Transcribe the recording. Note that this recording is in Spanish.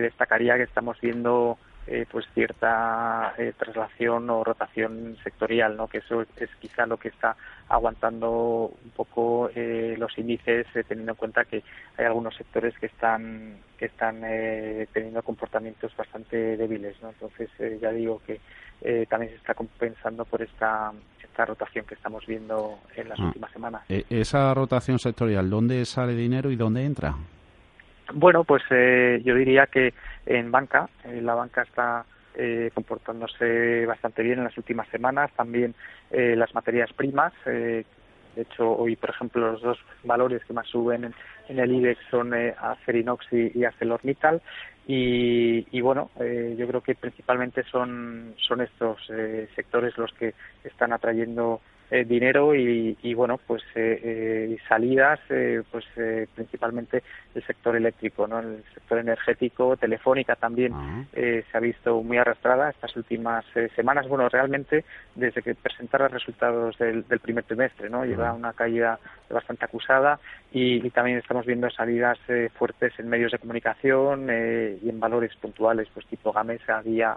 destacaría que estamos viendo eh, pues cierta eh, traslación o rotación sectorial, ¿no? que eso es quizá lo que está aguantando un poco eh, los índices, teniendo en cuenta que hay algunos sectores que están que están teniendo comportamientos bastante débiles, ¿no? Entonces ya digo que también se está compensando por esta esta rotación que estamos viendo en las ah. últimas semanas. esa rotación sectorial, ¿dónde sale dinero y dónde entra? Bueno, pues eh, yo diría que en banca, eh, la banca está eh, comportándose bastante bien en las últimas semanas, también las materias primas. de hecho, hoy, por ejemplo, los dos valores que más suben en, el IBEX son Acerinox y, ArcelorMittal. Y, y bueno, yo creo que principalmente son, son estos sectores los que están atrayendo eh, dinero y, y, bueno pues eh, eh salidas eh, pues eh, principalmente el sector eléctrico no el sector energético telefónica también ah. se ha visto muy arrastrada estas últimas semanas. Bueno realmente desde que presentara resultados del, del primer trimestre no lleva una caída bastante acusada y, y también estamos viendo salidas fuertes en medios de comunicación y en valores puntuales pues tipo Gamesa Día